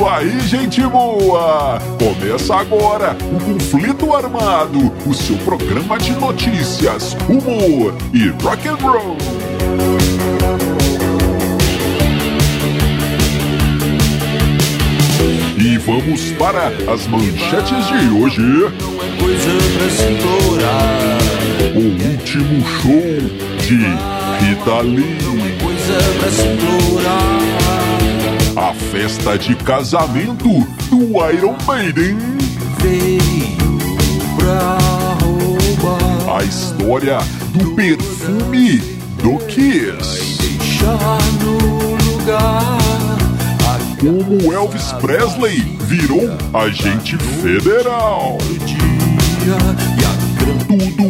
isso aí, gente boa! Começa agora o Conflito Armado, o seu programa de notícias, humor e rock and roll. E vamos para as manchetes de hoje. O último show de Rita Lee. A festa de casamento do Iron Maiden. A história do perfume do Kiss. Como Elvis Presley virou agente federal. Tudo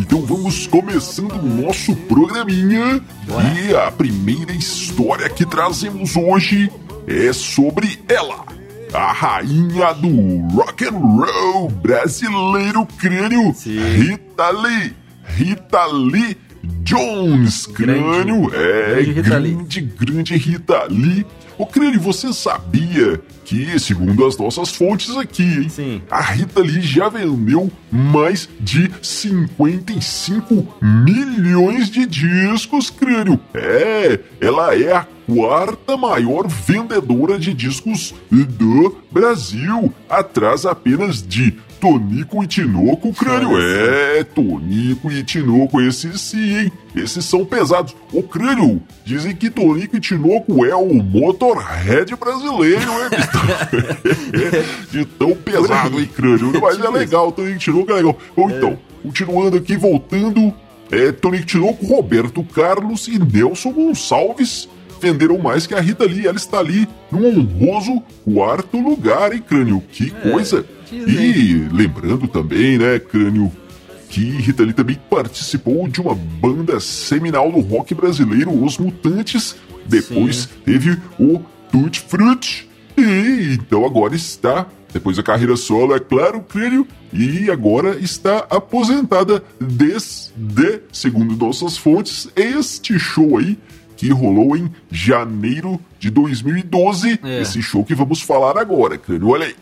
Então vamos começando o nosso programinha. E a primeira história que trazemos hoje é sobre ela, a rainha do rock and roll brasileiro crânio, Rita Lee. Rita Lee Jones, crânio. é, grande Rita Lee. grande, grande Rita Lee. Ô, crânio, você sabia que, segundo as nossas fontes aqui, hein, Sim. a Rita Lee já vendeu mais de 55 milhões de discos, crânio. É, ela é a quarta maior vendedora de discos do Brasil, atrás apenas de Tonico e Tinoco, crânio. É, Tonico e Tinoco, esses sim, hein? Esses são pesados. O crânio, dizem que Tonico e Tinoco é o Motorhead brasileiro, hein? de tão pesado, hein, crânio? Mas é legal, Tonico e Tinoco é legal. Bom, então, continuando aqui, voltando, é, Tonico e Tinoco, Roberto Carlos e Nelson Gonçalves venderam mais que a Rita Lee. Ela está ali no honroso quarto lugar, hein, crânio? Que coisa! E lembrando também, né, crânio, que Rita Lee também participou de uma banda seminal do rock brasileiro, Os Mutantes. Depois teve o Tutti Frutti. E então agora está, depois da carreira solo, é claro, crânio, e agora está aposentada desde, segundo nossas fontes, este show aí que rolou em janeiro de 2012. É. Esse show que vamos falar agora, crânio. Olha aí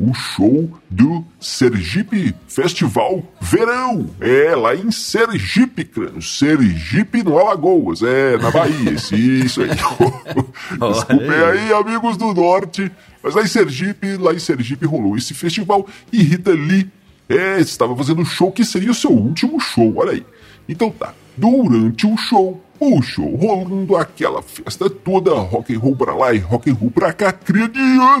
o show do Sergipe Festival Verão. É, lá em Sergipe, crânio. Sergipe no Alagoas, é, na Bahia. Isso, isso aí. Desculpem aí, amigos do Norte. Mas lá em Sergipe, lá em Sergipe rolou esse festival e Rita Lee é, estava fazendo um show que seria o seu último show, olha aí. Então tá, durante o show, o show rolando aquela festa toda, rock and roll pra lá e rock and roll pra cá.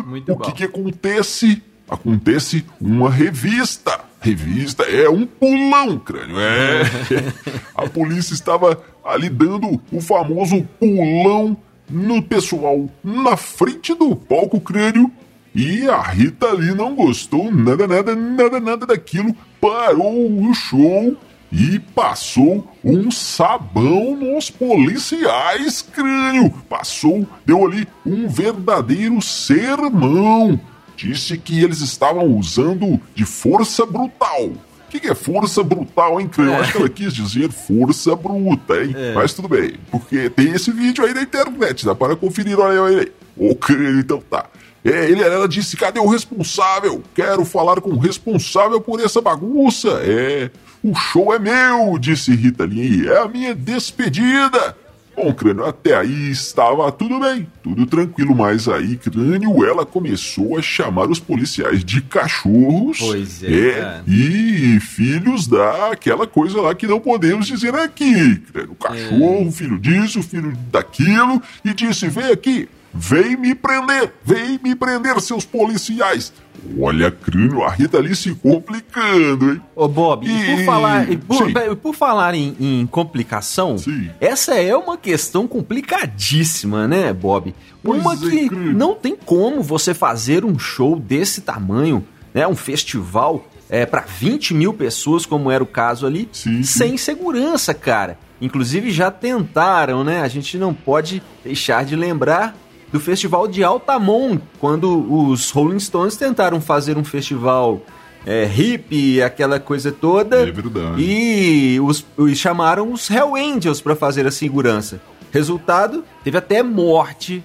Muito o bom. que que acontece? Acontece uma revista. Revista é um pulão, crânio. É. A polícia estava ali dando o famoso pulão no pessoal na frente do palco crânio. E a Rita ali não gostou nada, nada, nada, nada daquilo. Parou o show e passou um sabão nos policiais, crânio. Passou, deu ali um verdadeiro sermão. Disse que eles estavam usando de força brutal. O que, que é força brutal, hein, crânio? É. Acho que ela quis dizer força bruta, hein? É. Mas tudo bem, porque tem esse vídeo aí na internet, dá para conferir, olha aí, olha aí. Ô, crânio, então tá. É, ele, ela disse, cadê o responsável? Quero falar com o responsável por essa bagunça. É, o show é meu, disse Rita Lee, é a minha despedida. Bom, Crânio, até aí estava tudo bem, tudo tranquilo, mas aí, Crânio, ela começou a chamar os policiais de cachorros. Pois é, cara. E filhos daquela coisa lá que não podemos dizer aqui. Crânio, cachorro, filho disso, filho daquilo, e disse, vem aqui, Vem me prender! Vem me prender, seus policiais! Olha, crânio, a Rita ali se complicando, hein? Ô, Bob, e, por falar, e por, por, falar em, em complicação, Sim. essa é uma questão complicadíssima, né, Bob? Pois uma é, que não tem como você fazer um show desse tamanho, né? Um festival é, para 20 mil pessoas, como era o caso ali, sim, sem segurança, cara. Inclusive já tentaram, né? A gente não pode deixar de lembrar do festival de Altamont, quando os Rolling Stones tentaram fazer um festival é, hippie, aquela coisa toda. É verdade. E os, os chamaram os Hell Angels para fazer a segurança. Resultado, teve até morte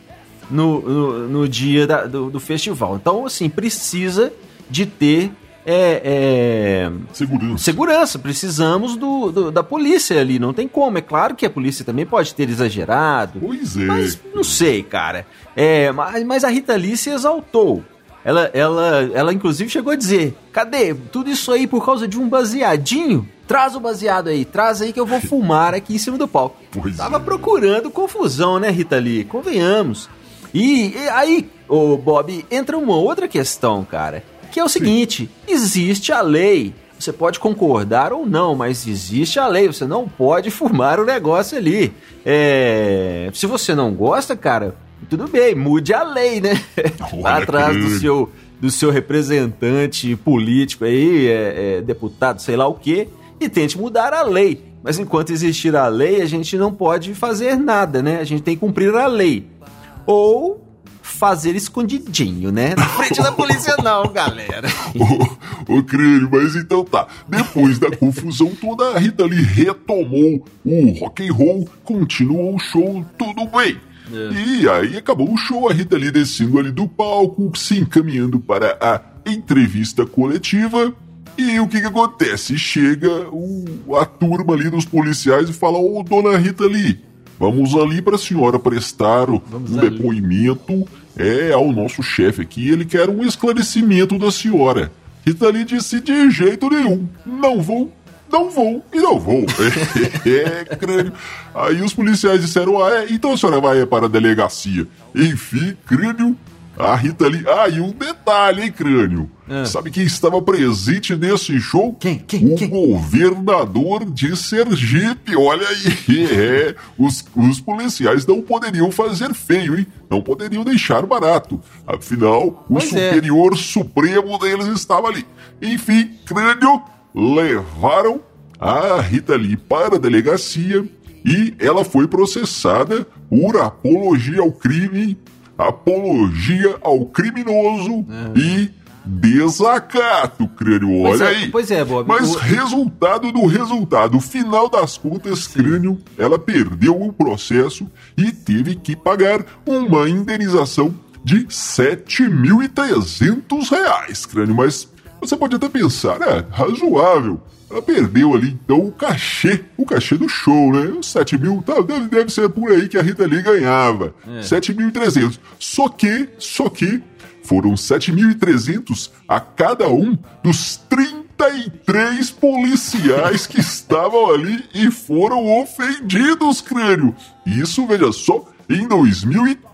no, no, no dia da, do, do festival. Então, assim, precisa de ter é, é, segurança. segurança. Precisamos do, do, da polícia ali. Não tem como. É claro que a polícia também pode ter exagerado. Pois é. Mas não sei, cara. É, mas, mas a Rita Lee se exaltou. Ela, ela, ela inclusive chegou a dizer: cadê? Tudo isso aí por causa de um baseadinho? Traz o baseado aí, traz aí que eu vou fumar aqui em cima do palco. Pois Tava é. procurando confusão, né, Rita Lee? Convenhamos. E, e aí, ô Bob, entra uma outra questão, cara que é o seguinte: Sim. existe a lei. Você pode concordar ou não, mas existe a lei. Você não pode fumar o negócio ali. É... Se você não gosta, cara, tudo bem, mude a lei, né? Vá atrás do seu, do seu representante político aí, é, é, deputado, sei lá o quê, e tente mudar a lei. Mas enquanto existir a lei, a gente não pode fazer nada, né? A gente tem que cumprir a lei. Ou fazer escondidinho, né? Na frente da polícia não, galera. ô, ô, mas então tá. Depois da confusão toda, a Rita Lee retomou o rock and roll, continuou o show, tudo bem. É. E aí acabou o show, a Rita Lee descendo ali do palco, se encaminhando para a entrevista coletiva. E o que que acontece? Chega o, a turma ali dos policiais e fala: Ô, dona Rita Lee, vamos ali para a senhora prestar vamos um depoimento é ao nosso chefe aqui, ele quer um esclarecimento da senhora. Rita Lee disse de jeito nenhum, não vou, não vou e não vou. é, crânio. Aí os policiais disseram, ah, é, então a senhora vai para a delegacia. Enfim, crânio, a Rita Lee. Ah, e um detalhe, hein, crânio? Ah. Sabe quem estava presente nesse show? Quem? Quem? O quem? governador de Sergipe. Olha aí. É, os, os policiais não poderiam fazer feio, hein? Não poderiam deixar barato. Afinal, o pois é. superior é. supremo deles estava ali. Enfim, crânio, levaram a Rita Lee para a delegacia e ela foi processada por apologia ao crime apologia ao criminoso é. e desacato, crânio. Olha é, aí. Pois é, Bob. Mas o... resultado do resultado, final das contas, Sim. crânio, ela perdeu o processo e teve que pagar uma indenização de 7.300 reais, crânio. Mas você pode até pensar, é razoável. Ela perdeu ali, então, o cachê, o cachê do show, né? Os 7 mil, tá, deve, deve ser por aí que a Rita Lee ganhava. É. 7.300. Só que, só que, foram 7.300 a cada um dos 33 policiais que estavam ali e foram ofendidos, crânio. Isso, veja só, em 2013,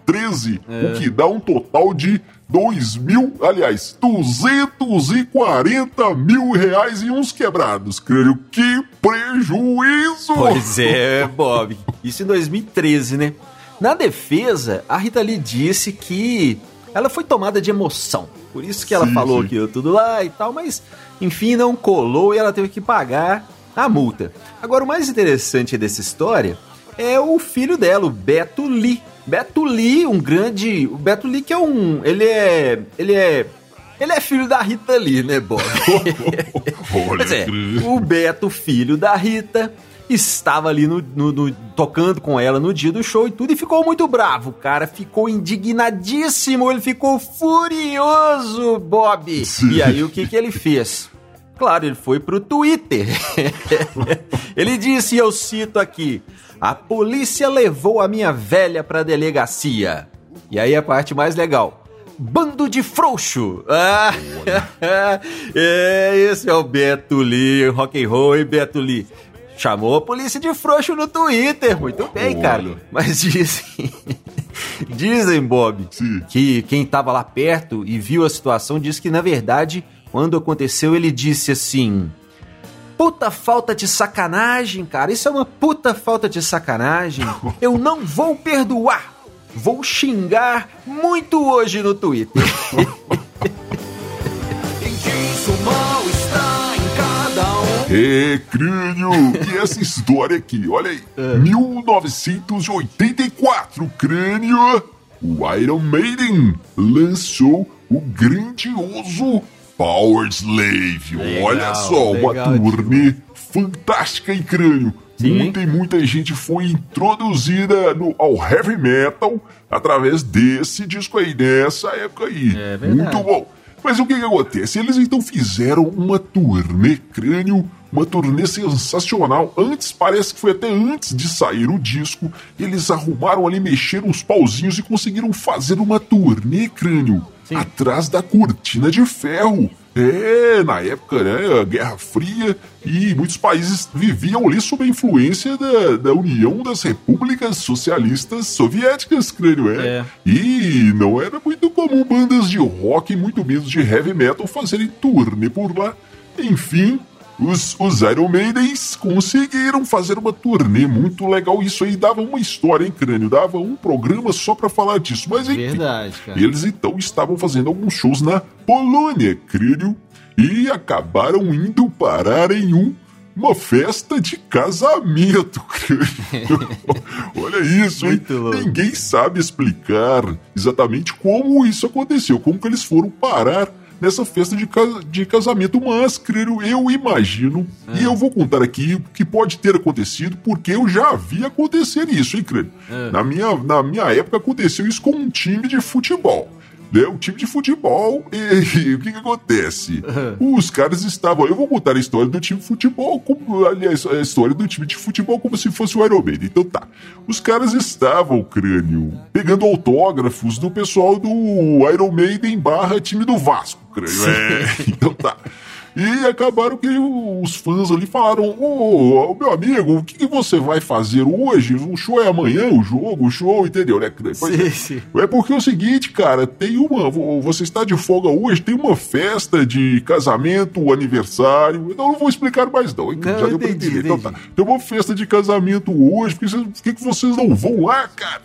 é. o que dá um total de 2 mil, aliás, 240 mil reais e uns quebrados, creio. Que prejuízo! Pois é, Bob. Isso em 2013, né? Na defesa, a Rita Lee disse que ela foi tomada de emoção. Por isso que ela sim, falou sim. aquilo tudo lá e tal, mas enfim, não colou e ela teve que pagar a multa. Agora, o mais interessante dessa história é o filho dela, o Beto Lee Beto Lee, um grande. O Beto Lee que é um. Ele é. Ele é. Ele é filho da Rita Lee, né, Bob? Olha, é, o Beto, filho da Rita, estava ali no, no, no, tocando com ela no dia do show e tudo, e ficou muito bravo. O cara ficou indignadíssimo, ele ficou furioso, Bob. Sim. E aí o que, que ele fez? Claro, ele foi pro Twitter. ele disse, eu cito aqui: a polícia levou a minha velha pra delegacia. E aí a parte mais legal. Bando de frouxo! Ah, é, esse é o Beto Lee, rock and roll e Beto Lee. Chamou a polícia de frouxo no Twitter. Muito bem, cara. Mas dizem. Dizem, Bob, Sim. que quem estava lá perto e viu a situação disse que, na verdade, quando aconteceu, ele disse assim: Puta falta de sacanagem, cara. Isso é uma puta falta de sacanagem. Eu não vou perdoar. Vou xingar muito hoje no Twitter. É, crânio! E essa história aqui, olha aí. 1984, crânio! O Iron Maiden lançou o grandioso Power Slave. Legal, olha só, uma legal, turnê fantástica em crânio. Sim. Muita e muita gente foi introduzida no, ao heavy metal através desse disco aí, dessa época aí. É. Muito bom. Mas o que, que acontece? Eles então fizeram uma turnê crânio, uma turnê sensacional. Antes, parece que foi até antes de sair o disco, eles arrumaram ali, mexeram os pauzinhos e conseguiram fazer uma turnê crânio Sim. atrás da cortina de ferro. É, na época, né, a Guerra Fria, e muitos países viviam ali sob a influência da, da União das Repúblicas Socialistas Soviéticas, crânio, é. É. E não era muito comum bandas de rock, muito menos de heavy metal, fazerem turnê por lá. Enfim, os, os Iron Maidens conseguiram fazer uma turnê muito legal. Isso aí dava uma história, hein, crânio? Dava um programa só pra falar disso. Mas enfim, Verdade, cara. eles então estavam fazendo alguns shows na Polônia, crânio, e acabaram indo parar em um uma festa de casamento, crânio. Olha isso, hein? Ninguém sabe explicar exatamente como isso aconteceu, como que eles foram parar nessa festa de, de casamento, mas, crânio, eu imagino, e eu vou contar aqui o que pode ter acontecido, porque eu já vi acontecer isso, hein, crânio? É. Na minha, na minha época aconteceu isso com um time de futebol. Né? Um time de futebol, e, e o que, que acontece? Os caras estavam. Eu vou contar a história do time de futebol, como, aliás, a história do time de futebol como se fosse o Iron Maiden. Então tá. Os caras estavam, crânio, pegando autógrafos do pessoal do Iron Maiden barra time do Vasco, crânio. É, então tá. E acabaram que os fãs ali falaram: Ô, meu amigo, o que, que você vai fazer hoje? O show é amanhã, o jogo, o show, entendeu, né? Sim, é. sim. É porque é o seguinte, cara, tem uma. vo- Você está de folga hoje, tem uma festa de casamento, aniversário. Então eu não vou explicar mais, não. hein? Não, Já deu pra entendi, entender. Então entendi. tá. Tem uma festa de casamento hoje, por que, que vocês não vão lá, cara?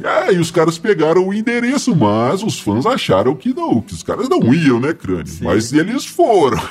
E aí os caras pegaram o endereço, mas os fãs acharam que não, que os caras não iam, né, crânio? Mas eles foram.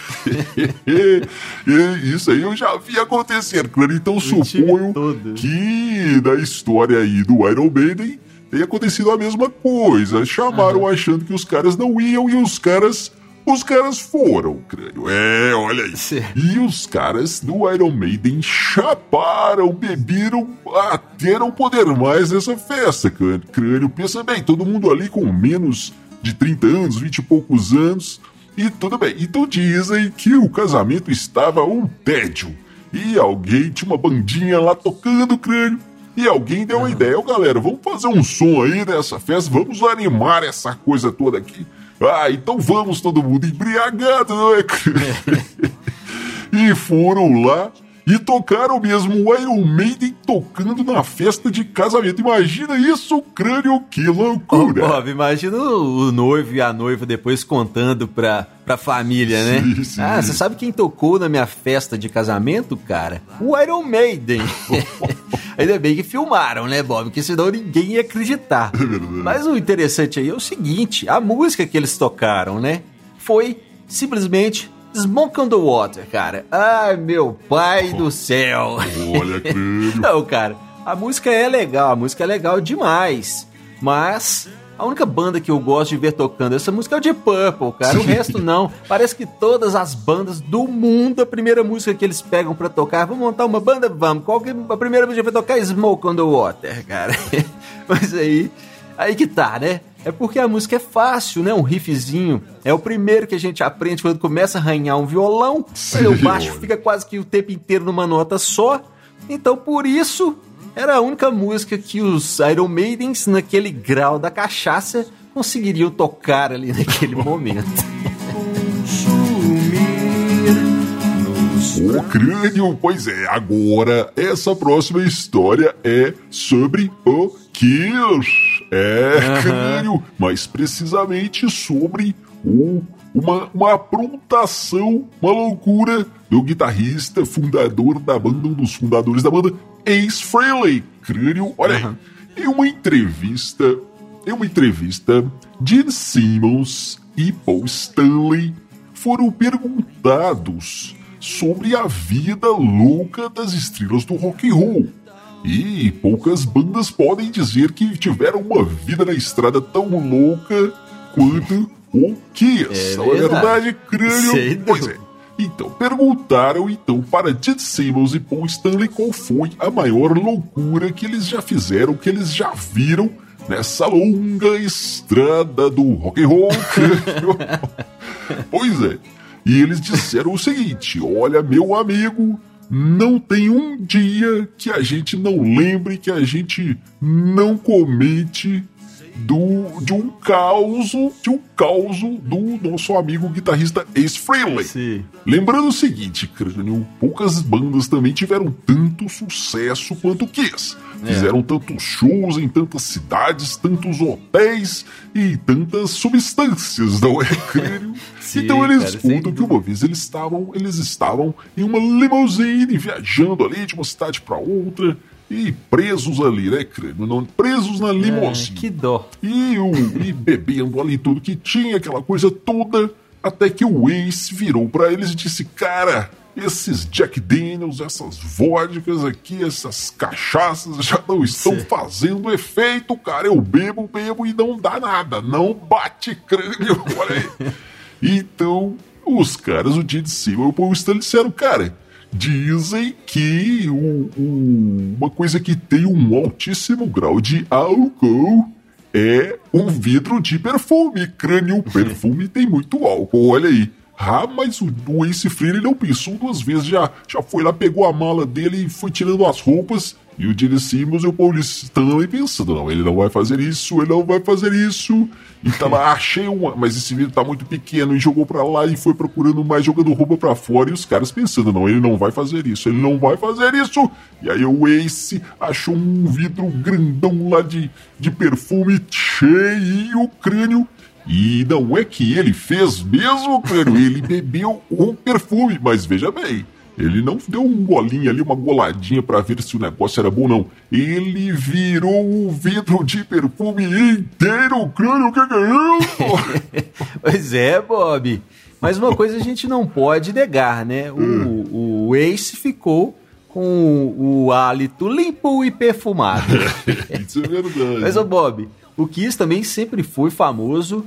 E isso aí eu já vi acontecer, crânio. Então time suponho que na história aí do Iron Maiden tenha acontecido a mesma coisa. Chamaram achando que os caras não iam e os caras. Os caras foram, crânio. É, olha aí. Sim. E os caras do Iron Maiden chaparam, beberam até não poder mais nessa festa, crânio. Pensa bem, todo mundo ali com menos de 30 anos, 20 e poucos anos. E tudo bem. Então dizem que o casamento estava um tédio. E alguém tinha uma bandinha lá tocando crânio. E alguém deu uma ideia, Ô, galera, vamos fazer um som aí nessa festa, vamos animar essa coisa toda aqui. Ah, então vamos todo mundo embriagado, não é? e foram lá e tocaram mesmo o Iron Maiden tocando na festa de casamento. Imagina isso, crânio, que Ô, loucura! Bob, imagina o noivo e a noiva depois contando pra, pra família, né? Sim, sim. Ah, você sabe quem tocou na minha festa de casamento, cara? O Iron Maiden. Ainda bem que filmaram, né, Bob? Porque senão ninguém ia acreditar. Mas o interessante aí é o seguinte: a música que eles tocaram, né? Foi simplesmente Smoke on the Water, cara. Ai, meu pai do céu. Olha, crânio. Não, cara, a música é legal, a música é legal demais. Mas a única banda que eu gosto de ver tocando essa música é o Deep Purple, cara. O resto não. Parece que todas as bandas do mundo, a primeira música que eles pegam pra tocar, vamos montar uma banda, vamos. Qual que a primeira música pra tocar? Smoke on the Water, cara. Mas aí, aí que tá, né? É porque a música é fácil, né? Um riffzinho. É o primeiro que a gente aprende quando começa a arranhar um violão. Aí o baixo olha. fica quase que o tempo inteiro numa nota só. Então, por isso, era a única música que os Iron Maidens, naquele grau da cachaça, conseguiriam tocar ali naquele momento. O crânio, pois é, agora essa próxima história é sobre o Kiss. É, uhum. crânio, mais precisamente sobre o, uma, uma aprontação, uma loucura do guitarrista, fundador da banda, um dos fundadores da banda, Ace Frehley. Crânio, olha uhum. aí, em uma entrevista, em uma entrevista, Gene Simmons e Paul Stanley foram perguntados sobre a vida louca das estrelas do rock and roll. E poucas bandas podem dizer que tiveram uma vida na estrada tão louca quanto o Kiss. É verdade, crânio? Pois é. Então, perguntaram então para Gene Simmons e Paul Stanley qual foi a maior loucura que eles já fizeram, que eles já viram nessa longa estrada do rock and roll. pois é. E eles disseram o seguinte: Olha, meu amigo, não tem um dia que a gente não lembre, que a gente não comente do, de um caos, de um caos do nosso amigo guitarrista Ace Frehley. Lembrando o seguinte, Crânio, poucas bandas também tiveram tanto sucesso quanto Kiss. É. Fizeram tantos shows em tantas cidades, tantos hotéis e tantas substâncias, não é, Crânio? então eles cara, contam que uma vez eles estavam, eles estavam em uma limousine viajando ali de uma cidade para outra e presos ali, né, crânio? Não, presos na limousine. É, que dó. E, o, e bebendo ali tudo que tinha, aquela coisa toda, até que o Ace virou para eles e disse: Cara, esses Jack Daniels, essas vodkas aqui, essas cachaças já não estão Sim. fazendo efeito, cara. Eu bebo, bebo e não dá nada. Não bate crânio, olha aí. então, os caras, o Did Silva e o Paul Stanley disseram, cara dizem que o, o, uma coisa que tem um altíssimo grau de álcool é um vidro de perfume. Crânio perfume tem muito álcool, olha aí. Ah, mas o, o Ace Frehley não pensou duas vezes, já, já foi lá, pegou a mala dele e foi tirando as roupas e o Gene Simmons e o Paulista também pensando, não, ele não vai fazer isso, ele não vai fazer isso. E tava, achei uma, mas esse vidro tá muito pequeno e jogou para lá e foi procurando mais, jogando roupa para fora e os caras pensando, não, ele não vai fazer isso, ele não vai fazer isso. E aí o Ace achou um vidro grandão lá de, de perfume cheio, crânio. E não é que ele fez mesmo, crânio, ele bebeu um perfume, mas veja bem, ele não deu um golinho ali, uma goladinha para ver se o negócio era bom, não. Ele virou o vidro de perfume inteiro, o crânio, que que é isso? pois é, Bob. Mas uma coisa a gente não pode negar, né? O, hum. o Ace ficou com o hálito limpo e perfumado. isso é verdade. Mas, ô Bob, o Kiss também sempre foi famoso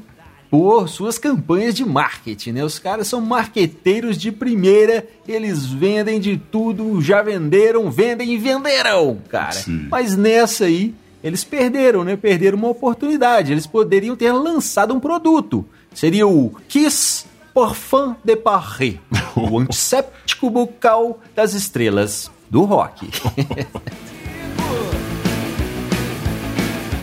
por suas campanhas de marketing, né? Os caras são marqueteiros de primeira, eles vendem de tudo, já venderam, vendem e venderão, cara. Sim. Mas nessa aí, eles perderam, né? Perderam uma oportunidade. Eles poderiam ter lançado um produto. Seria o Kiss Parfum de Paris, o antisséptico bucal das estrelas do rock.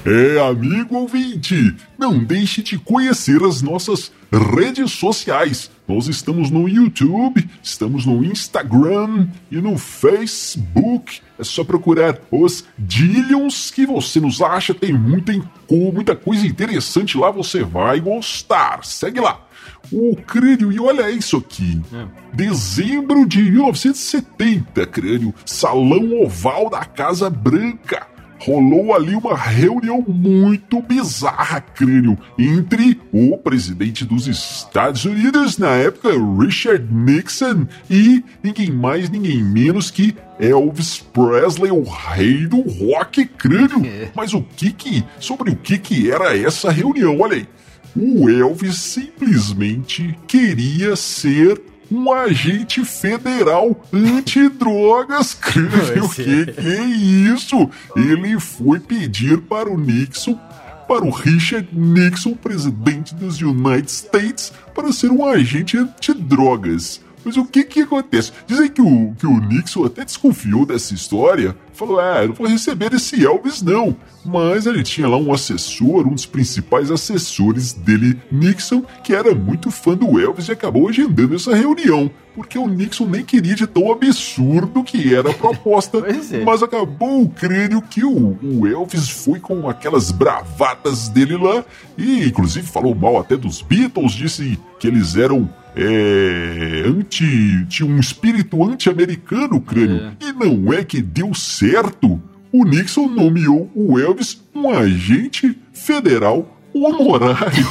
É, amigo ouvinte, não deixe de conhecer as nossas redes sociais. Nós estamos no YouTube, estamos no Instagram e no Facebook. É só procurar os Dillions que você nos acha. Tem muita, muita coisa interessante lá, você vai gostar. Segue lá. O crânio, e olha isso aqui. É. Dezembro de 1970, crânio. Salão Oval da Casa Branca rolou ali uma reunião muito bizarra, crânio, entre o presidente dos Estados Unidos na época, Richard Nixon, e ninguém mais, ninguém menos que Elvis Presley, o rei do rock crânio. Mas o que que, sobre o que que era essa reunião? Olha aí. O Elvis simplesmente queria ser um agente federal antidrogas. Crânio, que, que é isso? Ele foi pedir para o Nixon para o Richard Nixon, presidente dos United States, para ser um agente antidrogas. Mas o que que acontece? Dizem que o, que o Nixon até desconfiou dessa história. Falou, ah, eu não vou receber esse Elvis não. Mas ele tinha lá um assessor, um dos principais assessores dele, Nixon, que era muito fã do Elvis e acabou agendando essa reunião. Porque o Nixon nem queria de tão absurdo que era a proposta. é. Mas acabou o crânio que o, o Elvis foi com aquelas bravatas dele lá. E inclusive falou mal até dos Beatles, disse que eles eram é, anti. tinha um espírito anti-americano, crânio. É. E não é que deu certo. O Nixon nomeou o Elvis um agente federal honorário.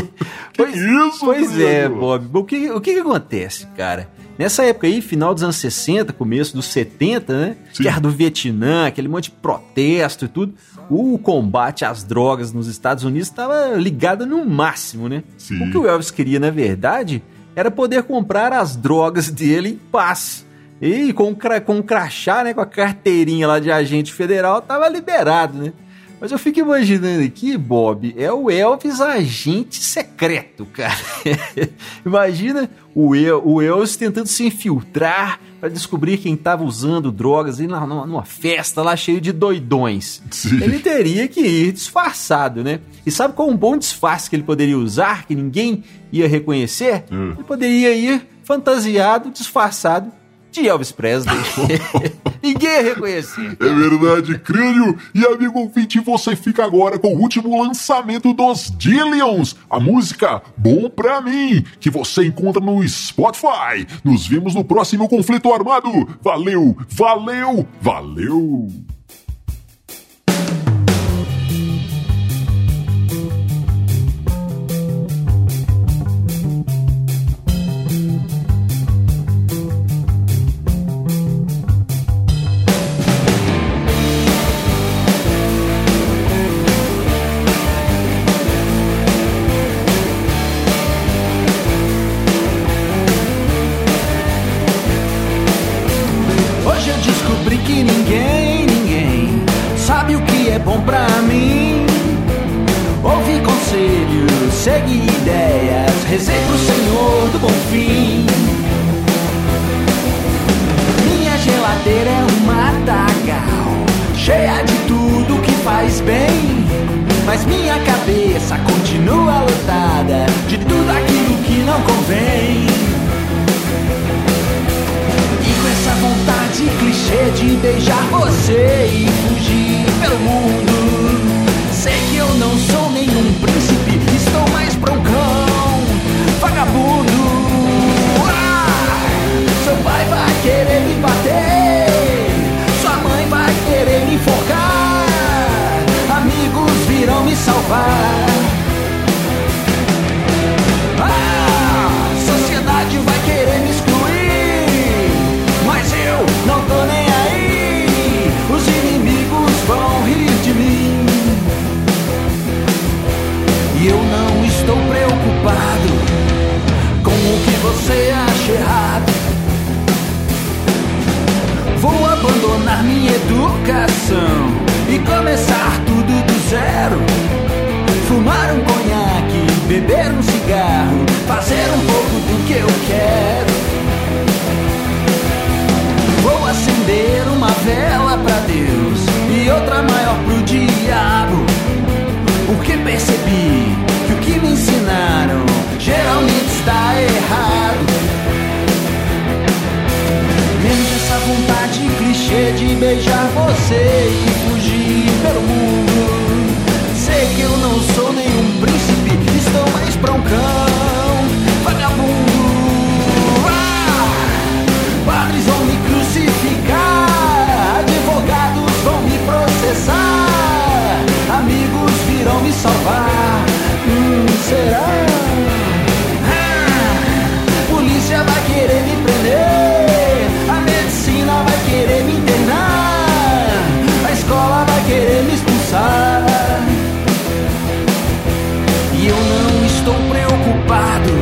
pois, isso, pois é, Bob. O que, o que, que acontece, cara? Nessa época aí, final dos anos 60, começo dos 70, né? Sim. Guerra do Vietnã, aquele monte de protesto e tudo. O combate às drogas nos Estados Unidos estava ligado no máximo, né? Sim. O que o Elvis queria, na verdade, era poder comprar as drogas dele em paz. E com, com o crachá, né, com a carteirinha lá de agente federal, tava liberado, né? Mas eu fico imaginando aqui, Bob, é o Elvis agente secreto, cara. Imagina o, El, o Elvis tentando se infiltrar para descobrir quem estava usando drogas e numa, numa, festa lá cheio de doidões. Sim. Ele teria que ir disfarçado, né? E sabe qual um bom disfarce que ele poderia usar, que ninguém ia reconhecer? Hum. Ele poderia ir fantasiado, disfarçado de Elvis Presley. Ninguém ia reconhecer. É verdade, crânio. E amigo ouvinte, você fica agora com o último lançamento dos Dillions, a música Bom Pra Mim, que você encontra no Spotify. Nos vemos no próximo conflito armado. Valeu, valeu, valeu. que ninguém, ninguém sabe o que é bom pra mim. Ouvi conselhos, segui ideias, rezei pro Senhor do bom fim. Minha geladeira é um matagal, cheia de tudo que faz bem. Mas minha cabeça continua lotada de tudo aquilo que não convém. clichê de beijar você e fugir pelo mundo. Sei que eu não sou nenhum príncipe, estou mais pra um cão, vagabundo. Ah, seu pai vai querer me bater. percebi que o que me ensinaram geralmente está errado. Menos essa vontade clichê de beijar você e fugir pelo mundo. Sei que eu não sou nenhum príncipe, estou mais pra um. será? Ah, polícia vai querer me prender, a medicina vai querer me internar, a escola vai querer me expulsar. E eu não estou preocupado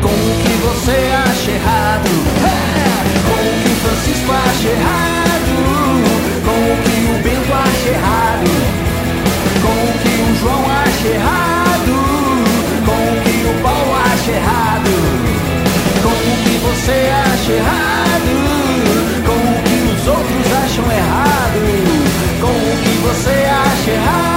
com o que você acha errado, é, com o que Francisco acha errado, com o que o Bento acha errado, com o que o João acha errado. você acha errado, com o que os outros acham errado, com o que você acha errado.